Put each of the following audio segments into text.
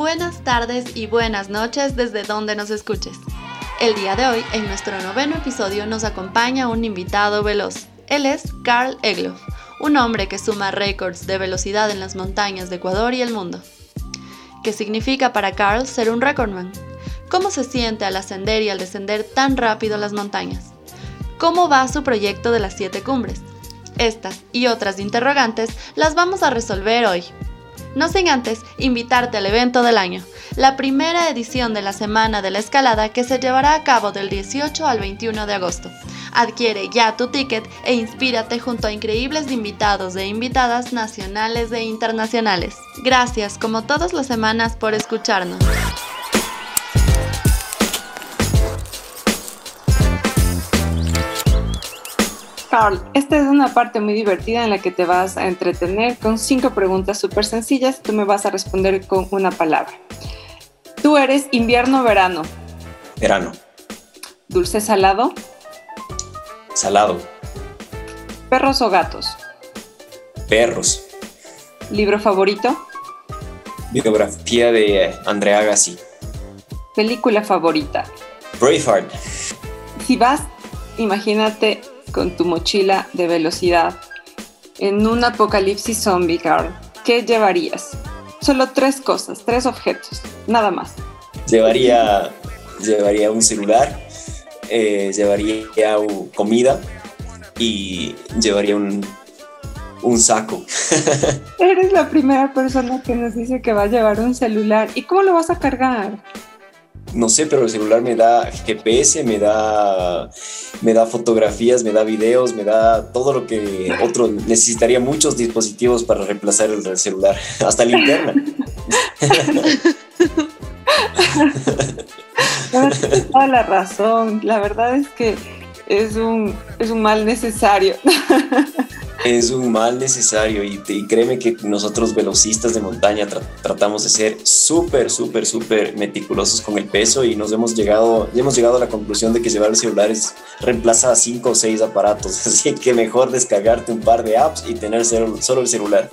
Buenas tardes y buenas noches desde donde nos escuches. El día de hoy, en nuestro noveno episodio, nos acompaña un invitado veloz. Él es Carl Egloff, un hombre que suma récords de velocidad en las montañas de Ecuador y el mundo. ¿Qué significa para Carl ser un recordman? ¿Cómo se siente al ascender y al descender tan rápido las montañas? ¿Cómo va su proyecto de las siete cumbres? Estas y otras interrogantes las vamos a resolver hoy. No sin antes invitarte al evento del año, la primera edición de la Semana de la Escalada que se llevará a cabo del 18 al 21 de agosto. Adquiere ya tu ticket e inspírate junto a increíbles invitados e invitadas nacionales e internacionales. Gracias como todas las semanas por escucharnos. Carl, esta es una parte muy divertida en la que te vas a entretener con cinco preguntas súper sencillas. Tú me vas a responder con una palabra. ¿Tú eres invierno o verano? Verano. ¿Dulce salado? Salado. ¿Perros o gatos? Perros. ¿Libro favorito? Biografía de Andrea Agassi. ¿Película favorita? Braveheart. Si vas, imagínate con tu mochila de velocidad en un apocalipsis zombie, Carl, ¿qué llevarías? Solo tres cosas, tres objetos, nada más. Llevaría, llevaría un celular, eh, llevaría comida y llevaría un, un saco. Eres la primera persona que nos dice que va a llevar un celular. ¿Y cómo lo vas a cargar? No sé, pero el celular me da GPS, me da, me da fotografías, me da videos, me da todo lo que otro necesitaría muchos dispositivos para reemplazar el celular, hasta linterna. toda la razón. La verdad es que es un, es un mal necesario. es un mal necesario y, créeme que nosotros velocistas de montaña tratamos de ser súper, súper, súper meticulosos con el peso y nos hemos llegado, hemos llegado a la conclusión de que llevar el celular es, reemplaza a cinco o seis aparatos, así que mejor descargarte un par de apps y tener solo el celular.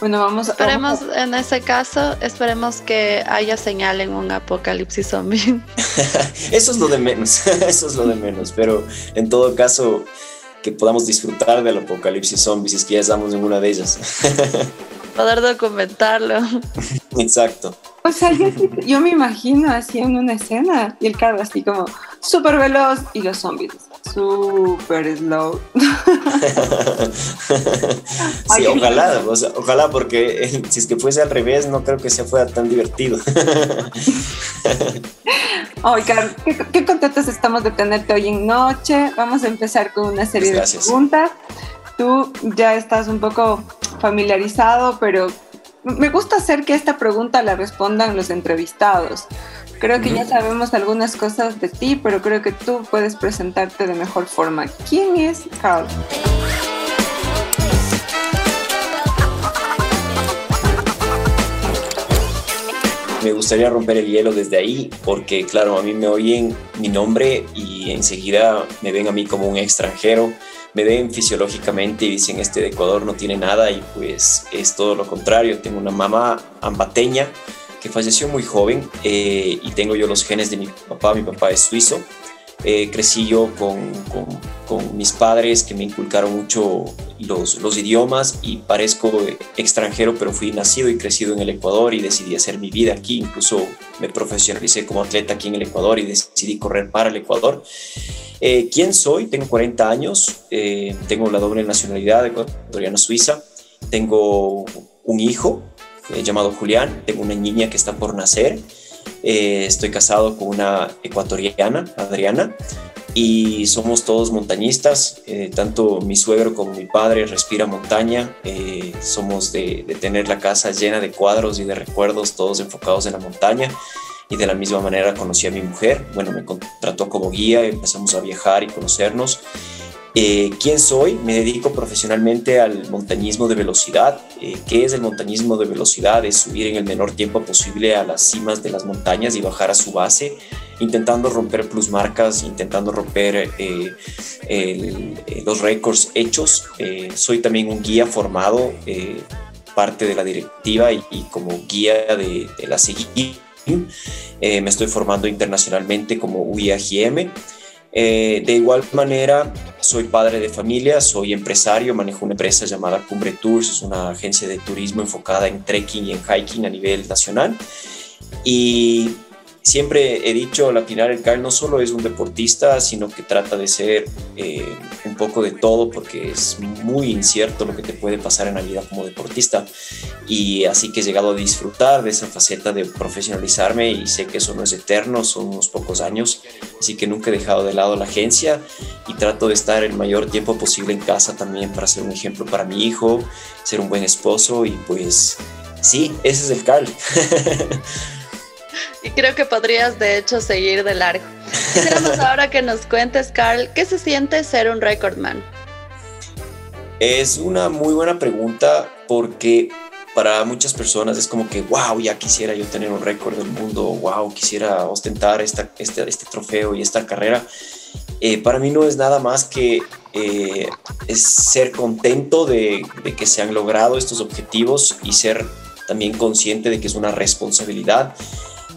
Bueno, vamos, esperemos en ese caso, esperemos que haya señal en un apocalipsis zombie. eso es lo de menos, eso es lo de menos, pero en todo caso que podamos disfrutar del apocalipsis zombies si es que ya estamos en una de ellas. Poder documentarlo. Exacto. O sea, yo, me imagino así en una escena y el carro así como súper veloz y los zombies súper slow. sí, ojalá, ojalá porque eh, si es que fuese al revés no creo que se fuera tan divertido. Ay, Carlos, qué, contentos estamos de tenerte hoy en noche. Vamos a empezar con una serie de preguntas. Tú ya estás un poco familiarizado, pero me gusta hacer que esta pregunta la respondan los entrevistados. Creo que ya sabemos algunas cosas de ti, pero creo que tú puedes presentarte de mejor forma. ¿Quién es Carl? Me gustaría romper el hielo desde ahí, porque claro, a mí me oyen mi nombre y enseguida me ven a mí como un extranjero, me ven fisiológicamente y dicen este de Ecuador no tiene nada y pues es todo lo contrario. Tengo una mamá ambateña que falleció muy joven eh, y tengo yo los genes de mi papá, mi papá es suizo eh, crecí yo con, con, mis padres que me inculcaron mucho los, los, idiomas y parezco extranjero, pero fui nacido y crecido en el Ecuador y decidí hacer mi vida aquí. Incluso me profesionalicé como atleta aquí en el Ecuador y decidí correr para el Ecuador. Eh, ¿Quién soy? Tengo 40 años, eh, tengo la doble nacionalidad ecuatoriana-suiza, tengo un hijo llamado Julián, tengo una niña que está por nacer. Eh, estoy casado con una ecuatoriana, Adriana, y somos todos montañistas, eh, tanto mi suegro como mi padre respira montaña, eh, somos de, de, tener la casa llena de cuadros y de recuerdos, todos enfocados en la montaña y de la misma manera conocí a mi mujer, bueno, me contrató como guía, empezamos a viajar y conocernos. Eh, ¿Quién soy? Me dedico profesionalmente al montañismo de velocidad. ¿Qué es el montañismo de velocidad? Es subir en el menor tiempo posible a las cimas de las montañas y bajar a su base intentando romper plusmarcas, intentando romper eh, eh, los récords hechos. Eh, soy también un guía formado, parte de la directiva y, como guía de, la CGI. me estoy formando internacionalmente como UIAGM. De igual manera, soy padre de familia, soy empresario, manejo una empresa llamada Cumbre Tours, es una agencia de turismo enfocada en trekking y en hiking a nivel nacional. Y siempre he dicho, la final el Kyle no solo es un deportista, sino que trata de ser eh, un poco de todo porque es muy incierto lo que te puede pasar en la vida como deportista. Y así que he llegado a disfrutar de esa faceta de profesionalizarme y sé que eso no es eterno, son unos pocos años. Así que nunca he dejado de lado la agencia y trato de estar el mayor tiempo posible en casa también para ser un ejemplo para mi hijo, ser un buen esposo y pues sí, ese es el Carl. Y creo que podrías de hecho seguir de largo. Quisiéramos ahora que nos cuentes, Carl, ¿qué se siente ser un recordman? Es una muy buena pregunta porque para muchas personas es como que, wow, ya quisiera yo tener un récord del mundo, wow, quisiera ostentar esta, este, este trofeo y esta carrera. Eh, para mí no es nada más que eh, es ser contento de, de que se han logrado estos objetivos y ser también consciente de que es una responsabilidad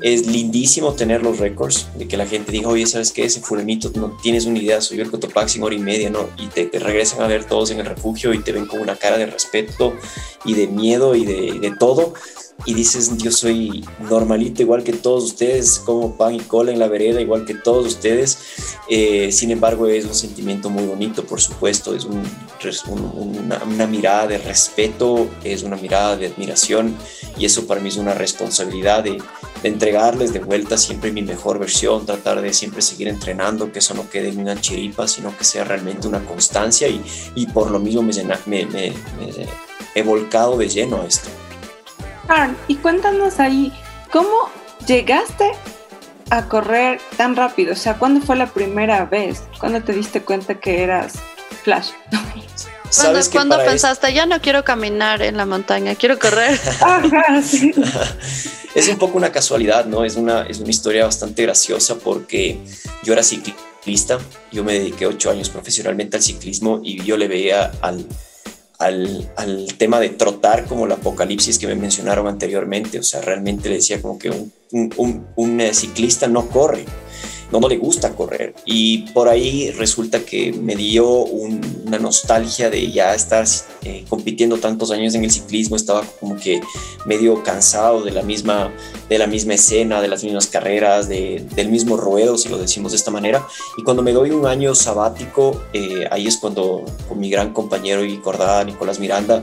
es lindísimo tener los récords, de que la gente diga, oye, ¿sabes qué? Ese fulanito, no tienes una idea, subió el Cotopaxi en hora y media, ¿no? Y te, regresan a ver todos en el refugio y te ven con una cara de respeto y de miedo y de, de todo. Y dices, yo soy normalito, igual que todos ustedes, como pan y cola en la vereda, igual que todos ustedes. Eh, sin embargo, es un sentimiento muy bonito, por supuesto, es un, una, una mirada de respeto, es una mirada de admiración y eso para mí es una responsabilidad de de entregarles de vuelta siempre mi mejor versión, tratar de siempre seguir entrenando, que eso no quede en una chiripa, sino que sea realmente una constancia y, y por lo mismo me, me, me, he volcado de lleno a esto. Y cuéntanos ahí, ¿cómo llegaste a correr tan rápido? O sea, ¿cuándo fue la primera vez? ¿Cuándo te diste cuenta que eras Flash? cuando pensaste, ya no quiero caminar en la montaña, quiero correr? es un poco una casualidad, ¿no? Es una, es una historia bastante graciosa porque yo era ciclista, yo me dediqué ocho años profesionalmente al ciclismo y yo le veía al, al, al, tema de trotar como el apocalipsis que me mencionaron anteriormente. O sea, realmente le decía como que un, un, un ciclista no corre no, le gusta correr. Y por ahí resulta que me dio una nostalgia de ya estar eh, compitiendo tantos años en el ciclismo, estaba como que medio cansado de la misma, de la misma escena, de las mismas carreras, del mismo ruedo, si lo decimos de esta manera. Y cuando me doy un año sabático, eh, ahí es cuando con mi gran compañero y cordada, Nicolás Miranda,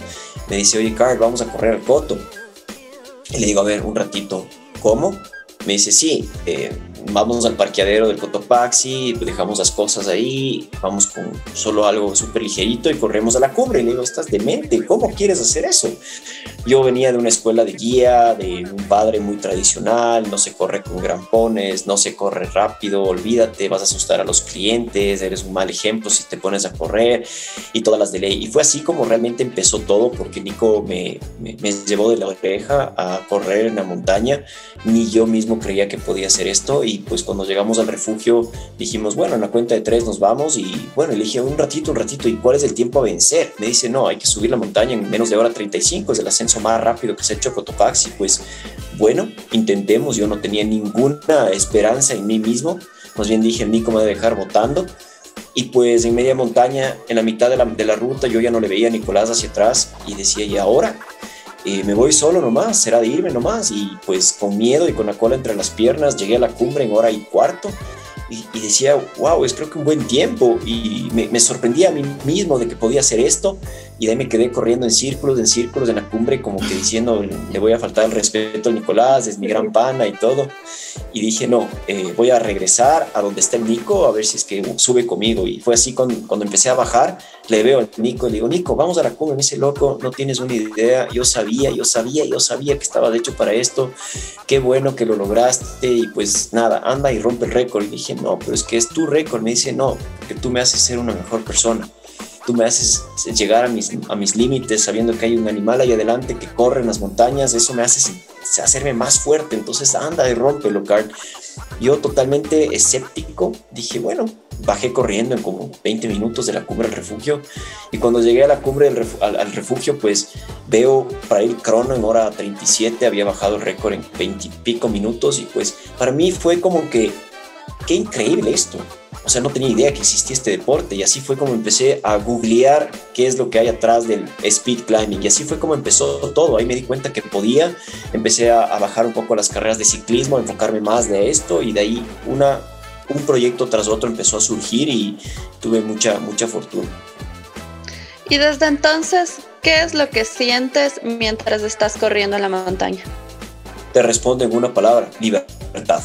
me dice, oye, Carl, vamos a correr al Coto. Y le digo, a ver, un ratito, ¿cómo? Me dice, sí, eh, vamos al parqueadero del Cotopaxi, dejamos las cosas ahí, vamos con solo algo súper ligerito y corremos a la cumbre. Y le digo, estás demente, ¿cómo quieres hacer eso? Yo venía de una escuela de guía, de un padre muy tradicional, no se corre con grampones, no se corre rápido, olvídate, vas a asustar a los clientes, eres un mal ejemplo si te pones a correr y todas las de ley. Y fue así como realmente empezó todo, porque Nico me, me, me llevó de la oreja a correr en la montaña, ni yo mismo creía que podía hacer esto pues cuando llegamos al refugio dijimos, bueno, en la cuenta de tres nos vamos y bueno, le un ratito, un ratito, ¿y cuál es el tiempo a vencer? Me dice, no, hay que subir la montaña en menos de hora 35, es el ascenso más rápido que se ha hecho Cotopaxi, pues bueno, intentemos, yo no tenía ninguna esperanza en mí mismo, más bien dije, Nico me va dejar votando y pues en media montaña, en la mitad de la, de la ruta, yo ya no le veía a Nicolás hacia atrás y decía, ¿y ahora? Eh, me voy solo nomás, será de irme nomás. Y pues con miedo y con la cola entre las piernas llegué a la cumbre en hora y cuarto y, decía, wow, es creo que un buen tiempo. Y me, me, sorprendía a mí mismo de que podía hacer esto. Y de ahí me quedé corriendo en círculos, en círculos en la cumbre, como que diciendo, le voy a faltar el respeto a Nicolás, es mi gran pana y todo. Y dije, no, eh, voy a regresar a donde está el Nico, a ver si es que sube conmigo. Y fue así cuando, cuando empecé a bajar, le veo al Nico y le digo, Nico, vamos a la cumbre. Me dice, loco, no tienes una idea, yo sabía, yo sabía, yo sabía que estaba de hecho para esto, qué bueno que lo lograste y pues nada, anda y rompe el récord. Y dije, no, pero es que es tu récord. Me dice, no, que tú me haces ser una mejor persona tú me haces llegar a mis, a mis límites sabiendo que hay un animal ahí adelante que corre en las montañas, eso me hace hacerme más fuerte, entonces anda y rómpelo, Carl. Yo totalmente escéptico, dije, bueno, bajé corriendo en como 20 minutos de la cumbre del refugio. Y cuando llegué a la cumbre del al, refugio, pues veo para ir crono en hora 37, había bajado el récord en 20 y pico minutos. Y pues para mí fue como que, qué increíble esto o sea, no tenía idea que existía este deporte y así fue como empecé a googlear qué es lo que hay atrás del speed climbing y así fue como empezó todo. Ahí me di cuenta que podía, empecé a, bajar un poco las carreras de ciclismo, a enfocarme más de esto y de ahí una, un proyecto tras otro empezó a surgir y tuve mucha, mucha fortuna. Y desde entonces, ¿qué es lo que sientes mientras estás corriendo en la montaña? Te respondo en una palabra, libertad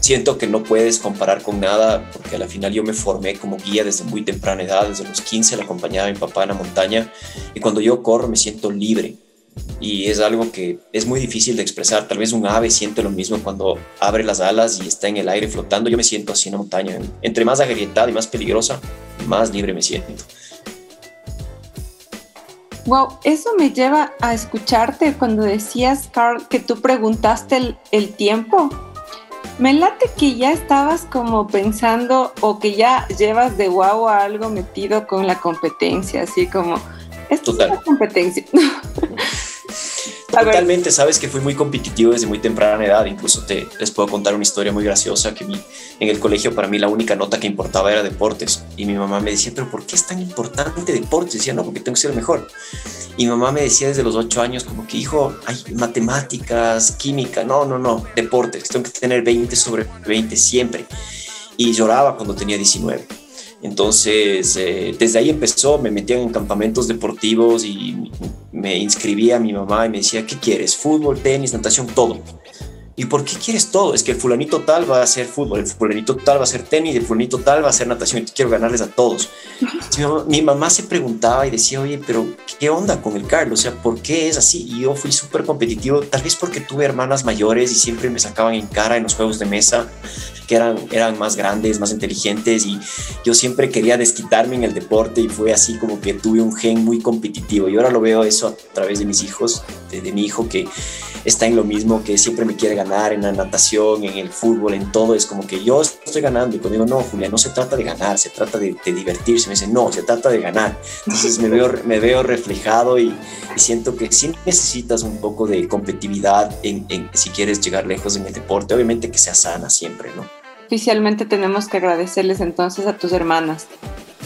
siento que no puedes comparar con nada, porque a la final yo me formé como guía desde muy temprana edad, desde los 15 la acompañaba a mi papá en la montaña, y cuando yo corro me siento libre. Y es algo que es muy difícil de expresar. Tal vez un ave siente lo mismo cuando abre las alas y está en el aire flotando. Yo me siento así en la montaña. Entre más agrietada y más peligrosa, más libre me siento. Wow, eso me lleva a escucharte cuando decías, Carl, que tú preguntaste el, el tiempo me late que ya estabas como pensando o que ya llevas de guau a algo metido con la competencia, así como, esto es una competencia. Totalmente, sabes que fui muy competitivo desde muy temprana edad, incluso te, les puedo contar una historia muy graciosa que en el colegio para mí la única nota que importaba era deportes y mi mamá me decía, pero ¿por qué es tan importante deportes? decía, no, porque tengo que ser mejor. Y mi mamá me decía desde los ocho años como que, hijo, hay matemáticas, química, no, no, no, deportes, tengo que tener 20 sobre 20 siempre. Y lloraba cuando tenía 19. Entonces, eh, desde ahí empezó, me metían en campamentos deportivos y me inscribía a mi mamá y me decía, ¿qué quieres? Fútbol, tenis, natación, todo. ¿Y por qué quieres todo? Es que el fulanito tal va a hacer fútbol, el fulanito tal va a hacer tenis, el fulanito tal va a hacer natación y quiero ganarles a todos. Mi mamá, se preguntaba y decía, oye, pero ¿qué onda con el Carlos? O sea, ¿por qué es así? Y yo fui súper competitivo, tal vez porque tuve hermanas mayores y siempre me sacaban en cara en los juegos de mesa que eran, eran más grandes, más inteligentes y yo siempre quería desquitarme en el deporte y fue así como que tuve un gen muy competitivo y ahora lo veo eso a través de mis hijos, de, de mi hijo que está en lo mismo, que siempre me quiere ganar en la natación, en el fútbol, en todo. Es como que yo estoy ganando y cuando digo, no, Julia, no se trata de ganar, se trata de, divertirse. Me dice, no, se trata de ganar. Entonces me veo, me veo reflejado y, siento que sí necesitas un poco de competitividad en, si quieres llegar lejos en el deporte. Obviamente que sea sana siempre, ¿no? Oficialmente tenemos que agradecerles entonces a tus hermanas.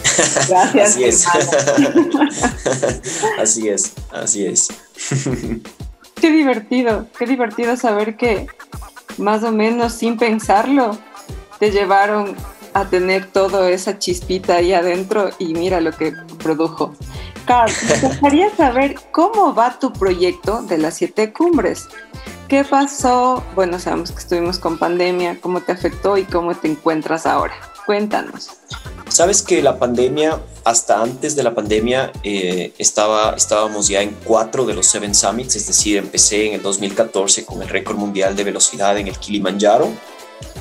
Gracias. así es. así es, así es. Qué divertido, qué divertido saber que más o menos sin pensarlo te llevaron a tener toda esa chispita ahí adentro y mira lo que produjo. Carl, me gustaría saber cómo va tu proyecto de las siete cumbres. ¿Qué pasó? Bueno, sabemos que estuvimos con pandemia, ¿cómo te afectó y cómo te encuentras ahora? Cuéntanos. Sabes que la pandemia, hasta antes de la pandemia, eh, estaba, estábamos ya en cuatro de los Seven Summits, es decir, empecé en el 2014 con el récord mundial de velocidad en el Kilimanjaro,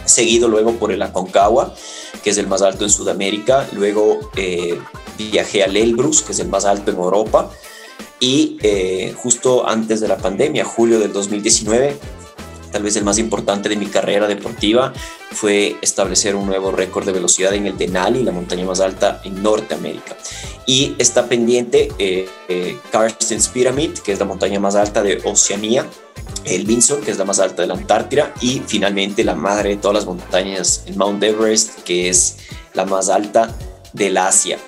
seguido luego por el Aconcagua, que es el más alto en Sudamérica, luego eh, viajé al Elbrus, que es el más alto en Europa, y eh, justo antes de la pandemia, julio del 2019, tal vez el más importante de mi carrera deportiva, fue establecer un nuevo récord de velocidad en el Denali, la montaña más alta en Norteamérica. Y está pendiente eh, eh, Carsten's Pyramid, que es la montaña más alta de Oceanía, el Vinson, que es la más alta de la Antártida, y finalmente la madre de todas las montañas, el Mount Everest, que es la más alta del Asia.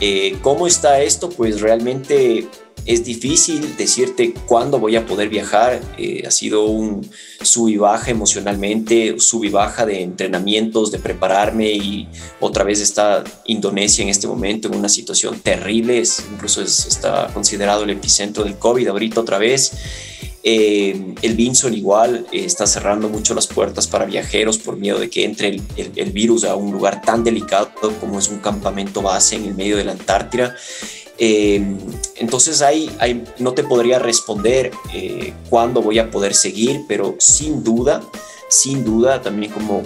Eh, ¿Cómo está esto? Pues realmente es difícil decirte cuándo voy a poder viajar. Eh, ha sido un sub y baja emocionalmente, sub y baja de entrenamientos, de prepararme y otra vez está Indonesia en este momento en una situación terrible. Es, incluso está considerado el epicentro del COVID ahorita otra vez. Eh, el Vinson igual eh, está cerrando mucho las puertas para viajeros por miedo de que entre el, virus a un lugar tan delicado como es un campamento base en el medio de la Antártida. Eh, entonces ahí, no te podría responder cuándo voy a poder seguir, pero sin duda, sin duda, también como,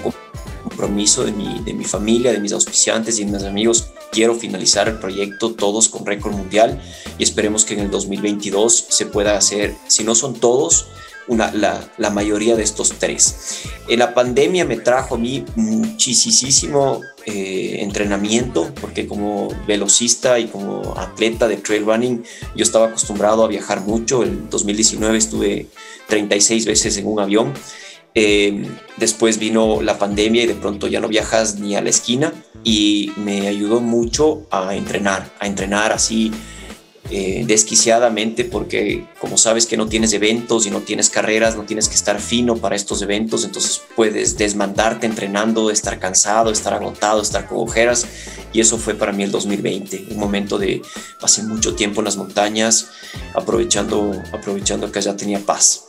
compromiso de mi, de mi familia, de mis auspiciantes y de mis amigos, quiero finalizar el proyecto todos con récord mundial y esperemos que en el 2022 se pueda hacer, si no son todos, la, mayoría de estos tres. En la pandemia me trajo a mí muchísimo eh, entrenamiento, porque como velocista y como atleta de trail running, yo estaba acostumbrado a viajar mucho. En 2019 estuve 36 veces en un avión. Eh, después vino la pandemia y de pronto ya no viajas ni a la esquina y me ayudó mucho a entrenar, a entrenar así eh, desquiciadamente porque como sabes que no tienes eventos y no tienes carreras, no tienes que estar fino para estos eventos, entonces puedes desmandarte entrenando, estar cansado, estar agotado, estar con ojeras y eso fue para mí el 2020, un momento de pasé mucho tiempo en las montañas aprovechando, aprovechando que ya tenía paz.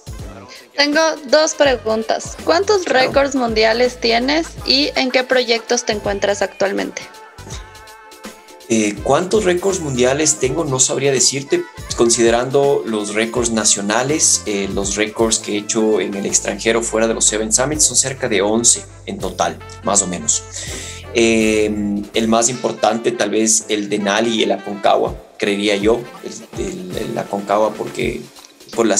Tengo dos preguntas. ¿Cuántos récords mundiales tienes y en qué proyectos te encuentras actualmente? Eh, ¿Cuántos récords mundiales tengo? No sabría decirte, considerando los récords nacionales, eh, los récords que he hecho en el extranjero fuera de los Seven Summits son cerca de 11 en total, más o menos. Eh, el más importante tal vez el de Nali y el Aconcagua, creería yo, el, el Aconcagua porque por, la,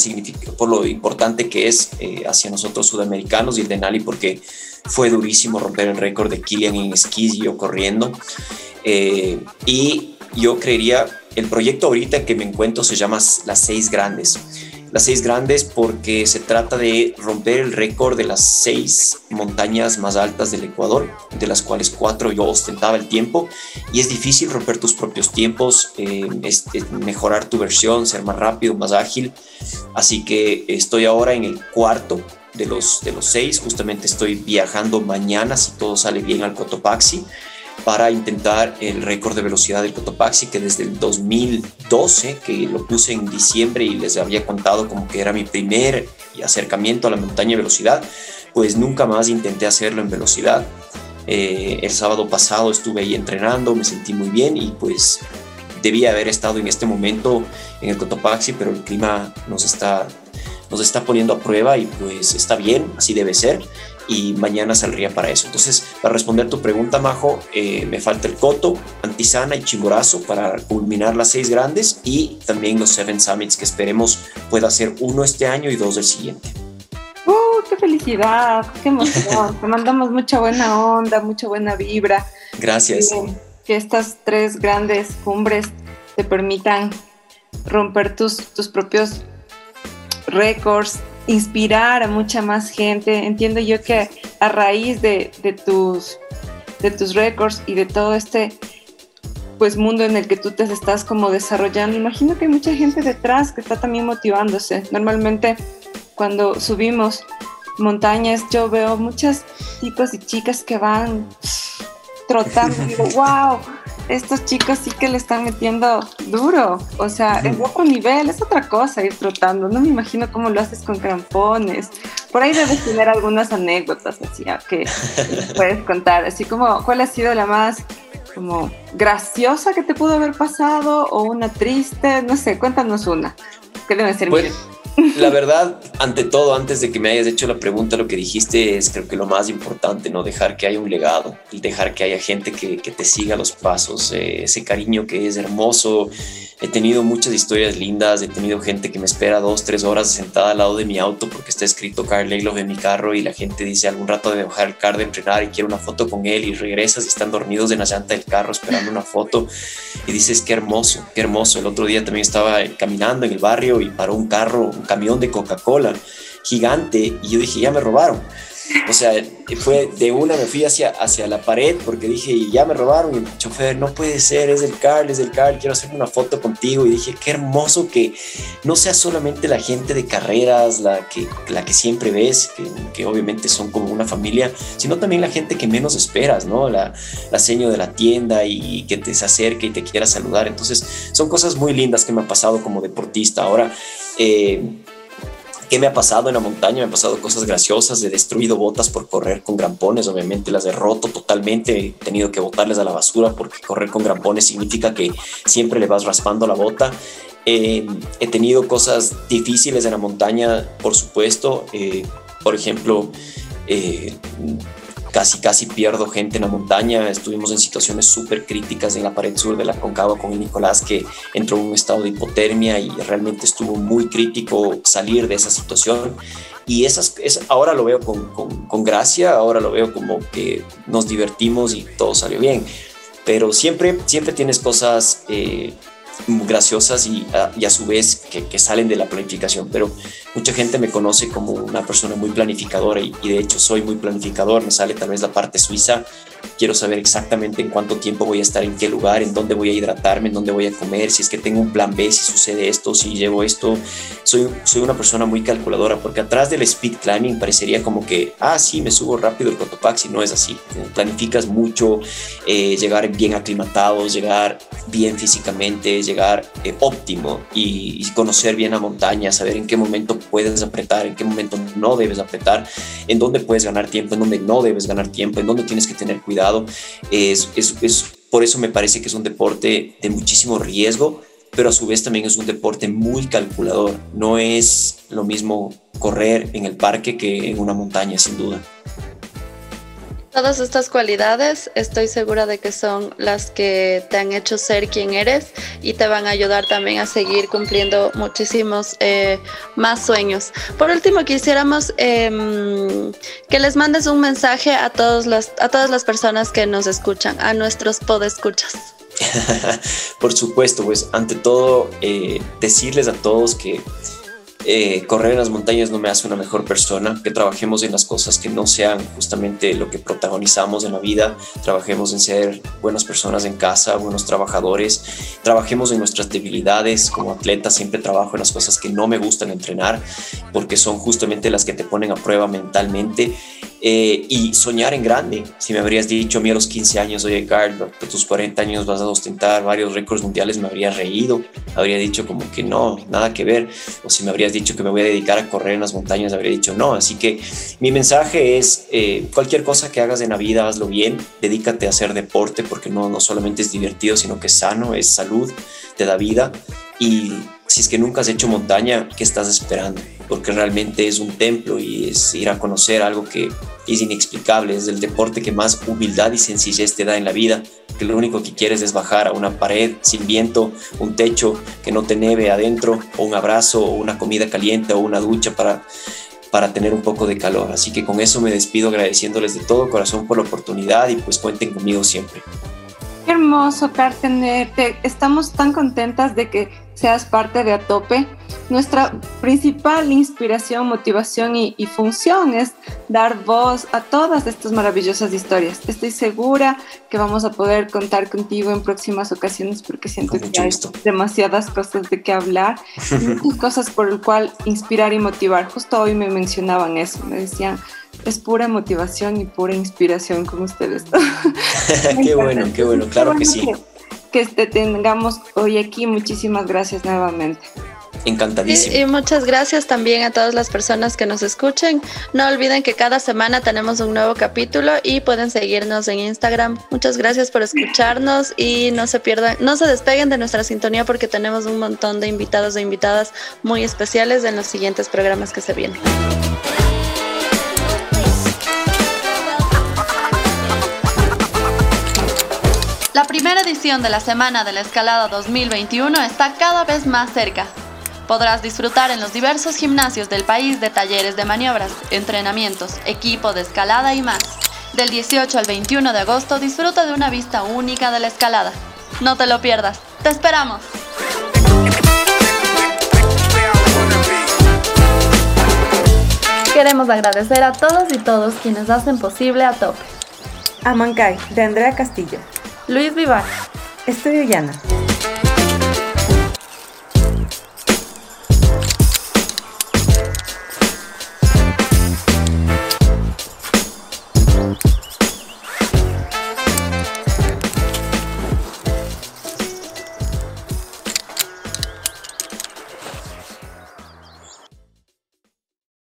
por lo importante que es eh, hacia nosotros sudamericanos y el de Nali porque fue durísimo romper el récord de Kilian en esquís y yo corriendo. Eh, y yo creería, el proyecto ahorita que me encuentro se llama Las Seis Grandes las seis grandes porque se trata de romper el récord de las seis montañas más altas del Ecuador, de las cuales cuatro yo ostentaba el tiempo. Y es difícil romper tus propios tiempos, eh, mejorar tu versión, ser más rápido, más ágil. Así que estoy ahora en el cuarto de los, de los seis, justamente estoy viajando mañana si todo sale bien al Cotopaxi para intentar el récord de velocidad del Cotopaxi, que desde el 2012, que lo puse en diciembre y les había contado como que era mi primer acercamiento a la montaña de velocidad, pues nunca más intenté hacerlo en velocidad. Eh, el sábado pasado estuve ahí entrenando, me sentí muy bien y pues debía haber estado en este momento en el Cotopaxi, pero el clima nos está, nos está poniendo a prueba y pues está bien, así debe ser y mañana saldría para eso. Entonces, para responder tu pregunta, Majo, eh, me falta el Coto, Antisana y Chimborazo para culminar las seis grandes y también los Seven Summits que esperemos pueda ser uno este año y dos el siguiente. ¡Uh, qué felicidad! ¡Qué emoción! Te mandamos mucha buena onda, mucha buena vibra. Gracias. que estas tres grandes cumbres te permitan romper tus, tus propios récords, inspirar a mucha más gente. Entiendo yo que a raíz de, tus, de tus récords y de todo este pues mundo en el que tú te estás como desarrollando, imagino que hay mucha gente detrás que está también motivándose. Normalmente cuando subimos montañas yo veo muchas chicos y chicas que van trotando y digo, wow, estos chicos sí que le están metiendo duro. O sea, es otro nivel, es otra cosa ir trotando. No me imagino cómo lo haces con crampones. Por ahí debes tener algunas anécdotas así que puedes contar. Así como, ¿cuál ha sido la más como graciosa que te pudo haber pasado o una triste? No sé, cuéntanos una. ¿Qué debe ser? Pues, la verdad, ante todo, antes de que me hayas hecho la pregunta, lo que dijiste es creo que lo más importante, ¿no? Dejar que haya un legado, dejar que haya gente que, te siga los pasos, eh, ese cariño que es hermoso, He tenido muchas historias lindas, he tenido gente que me espera dos, tres horas sentada al lado de mi auto porque está escrito Carl Egloff en mi carro y la gente dice algún rato de bajar el car de entrenar y quiere una foto con él y regresas y están dormidos en la llanta del carro esperando una foto y dices qué hermoso, qué hermoso. El otro día también estaba caminando en el barrio y paró un carro, camión de Coca-Cola gigante y yo dije ya me robaron O sea, fue de una, me fui hacia, hacia la pared porque dije, ya me robaron. Y el chofer, no puede ser, es el Carl, es el Carl, quiero hacerme una foto contigo. Y dije, qué hermoso que no sea solamente la gente de carreras, la que, la que siempre ves, que, que obviamente son como una familia, sino también la gente que menos esperas, ¿no? La, la seño de la tienda y que te se acerque y te quiera saludar. Entonces, son cosas muy lindas que me han pasado como deportista. Ahora, eh, ¿Qué me ha pasado en la montaña? Me han pasado cosas graciosas. He destruido botas por correr con grampones. Obviamente las he roto totalmente. He tenido que botarles a la basura porque correr con grampones significa que siempre le vas raspando la bota. Eh, he tenido cosas difíciles en la montaña, por supuesto. Eh, por ejemplo, casi casi pierdo gente en la montaña, estuvimos en situaciones súper críticas en la pared sur de la Concagua con Nicolás que entró en un estado de hipotermia y realmente estuvo muy crítico salir de esa situación. Y esas, es, ahora lo veo con, con, gracia, ahora lo veo como que nos divertimos y todo salió bien, pero siempre, siempre tienes cosas... Eh, graciosas y a, y a su vez que, que, salen de la planificación, pero mucha gente me conoce como una persona muy planificadora y, de hecho soy muy planificador, me sale tal vez la parte suiza quiero saber exactamente en cuánto tiempo voy a estar, en qué lugar, en dónde voy a hidratarme, en dónde voy a comer, si es que tengo un plan B, si sucede esto, si llevo esto. Soy, soy una persona muy calculadora porque atrás del speed climbing parecería como que, ah, sí, me subo rápido el Cotopaxi, no es así. Planificas mucho, eh, llegar bien aclimatados, llegar bien físicamente, llegar eh, óptimo y, y conocer bien la montaña, saber en qué momento puedes apretar, en qué momento no debes apretar, en dónde puedes ganar tiempo, en dónde no debes ganar tiempo, en dónde tienes que tener cuidado. Es, es, es, por eso me parece que es un deporte de muchísimo riesgo, pero a su vez también es un deporte muy calculador. No es lo mismo correr en el parque que en una montaña, sin duda. Todas estas cualidades estoy segura de que son las que te han hecho ser quien eres y te van a ayudar también a seguir cumpliendo muchísimos eh, más sueños. Por último, quisiéramos eh, que les mandes un mensaje a, todos a todas las personas que nos escuchan, a nuestros podescuchas. Por supuesto, pues ante todo, eh, decirles a todos que eh, correr en las montañas no me hace una mejor persona, que trabajemos en las cosas que no sean justamente lo que protagonizamos en la vida, trabajemos en ser buenas personas en casa, buenos trabajadores, trabajemos en nuestras debilidades como atleta, siempre trabajo en las cosas que no me gustan entrenar, porque son justamente las que te ponen a prueba mentalmente eh, y soñar en grande. Si me habrías dicho a mí a los 15 años, oye, Carl, a tus 40 años vas a ostentar varios récords mundiales, me habría reído, habría dicho como que no, nada que ver. O si me habrías dicho que me voy a dedicar a correr en las montañas, habría dicho no. Así que mi mensaje es, eh, cualquier cosa que hagas en la vida, hazlo bien, dedícate a hacer deporte, porque no, no solamente es divertido, sino que es sano, es salud, te da vida. Y si es que nunca has hecho montaña, ¿qué estás esperando? Porque realmente es un templo y es ir a conocer algo que es inexplicable, es el deporte que más humildad y sencillez te da en la vida, que lo único que quieres es bajar a una pared sin viento, un techo que no te neve adentro, o un abrazo, o una comida caliente, o una ducha para, para tener un poco de calor. Así que con eso me despido agradeciéndoles de todo corazón por la oportunidad y pues cuenten conmigo siempre. Qué hermoso, Car, tenerte. Estamos tan contentas de que seas parte de Atope. Nuestra principal inspiración, motivación y, y, función es dar voz a todas estas maravillosas historias. Estoy segura que vamos a poder contar contigo en próximas ocasiones porque siento que hay demasiadas cosas de qué hablar, muchas cosas por el cual inspirar y motivar. Justo hoy me mencionaban eso, me decían, es pura motivación y pura inspiración con ustedes. qué bueno, qué bueno, claro qué bueno que sí. Que, que te tengamos hoy aquí. Muchísimas gracias nuevamente. Encantadísimo. Y, y, muchas gracias también a todas las personas que nos escuchen. No olviden que cada semana tenemos un nuevo capítulo y pueden seguirnos en Instagram. Muchas gracias por escucharnos y no se pierdan, no se despeguen de nuestra sintonía porque tenemos un montón de invitados e invitadas muy especiales en los siguientes programas que se vienen. Edición de la Semana de la Escalada 2021 está cada vez más cerca. Podrás disfrutar en los diversos gimnasios del país de talleres de maniobras, entrenamientos, equipo de escalada y más. Del 18 al 21 de agosto disfruta de una vista única de la escalada. No te lo pierdas. ¡Te esperamos! Queremos agradecer a todos y todos quienes hacen posible a tope. Amancay, de Andrea Castillo. Luis Vivar. Estudio Llana.